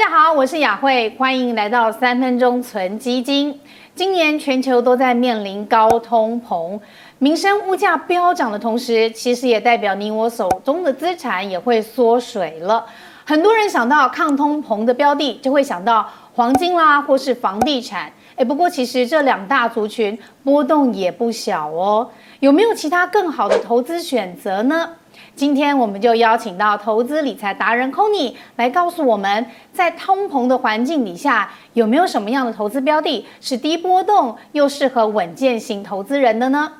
大家好我是雅慧，欢迎来到三分钟存基金。今年全球都在面临高通膨，民生物价飙涨的同时，其实也代表你我手中的资产也会缩水了。很多人想到抗通膨的标的，就会想到黄金啦，或是房地产。诶，不过其实这两大族群波动也不小哦。有没有其他更好的投资选择呢？今天我们就邀请到投资理财达人 Conny 来告诉我们，在通膨的环境底下，有没有什么样的投资标的是低波动又适合稳健型投资人的呢？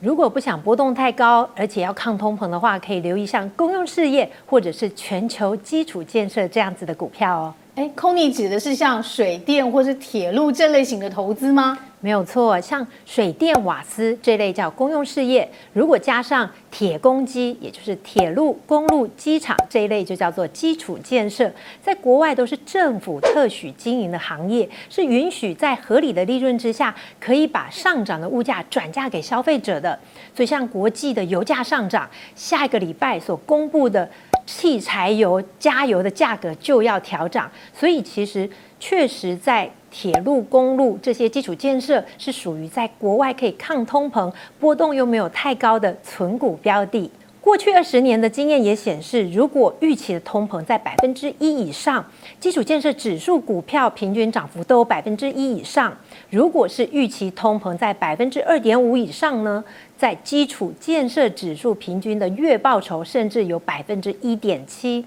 如果不想波动太高，而且要抗通膨的话，可以留意像公用事业或者是全球基础建设这样子的股票哦。哎空你指的是像水电或是铁路这类型的投资吗？没有错，像水电瓦斯这类叫公用事业，如果加上铁公机，也就是铁路、公路、机场这一类，就叫做基础建设。在国外都是政府特许经营的行业，是允许在合理的利润之下，可以把上涨的物价转嫁给消费者的。所以，像国际的油价上涨，下一个礼拜所公布的汽柴油加油的价格就要调涨。所以，其实确实在。铁路、公路这些基础建设是属于在国外可以抗通膨、波动又没有太高的存股标的。过去二十年的经验也显示，如果预期的通膨在百分之一以上，基础建设指数股票平均涨幅都有百分之一以上。如果是预期通膨在百分之二点五以上呢，在基础建设指数平均的月报酬甚至有百分之一点七。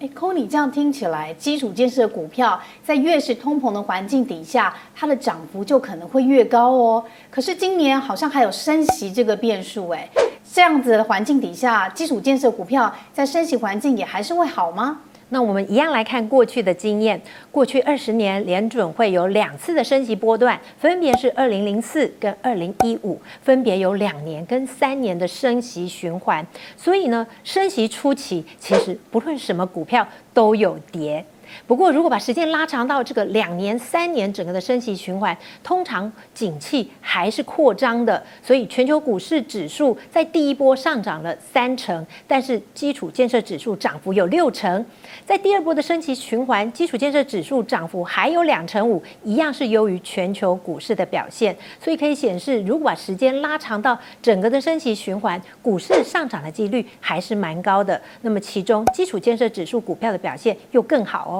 哎 c o n y 这样听起来，基础建设股票在越是通膨的环境底下，它的涨幅就可能会越高哦。可是今年好像还有升息这个变数，哎，这样子的环境底下，基础建设股票在升息环境也还是会好吗？那我们一样来看过去的经验。过去二十年，联准会有两次的升息波段，分别是二零零四跟二零一五，分别有两年跟三年的升息循环。所以呢，升息初期，其实不论什么股票都有跌。不过，如果把时间拉长到这个两年、三年，整个的升息循环，通常景气还是扩张的。所以，全球股市指数在第一波上涨了三成，但是基础建设指数涨幅有六成。在第二波的升息循环，基础建设指数涨幅还有两成五，一样是优于全球股市的表现。所以可以显示，如果把时间拉长到整个的升息循环，股市上涨的几率还是蛮高的。那么，其中基础建设指数股票的表现又更好哦。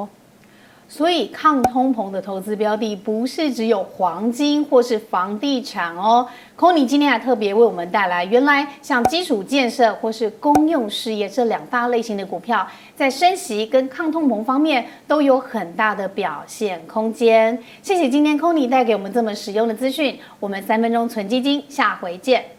所以，抗通膨的投资标的不是只有黄金或是房地产哦。c o n y 今天还特别为我们带来，原来像基础建设或是公用事业这两大类型的股票，在升息跟抗通膨方面都有很大的表现空间。谢谢今天 c o n y 带给我们这么实用的资讯，我们三分钟存基金，下回见。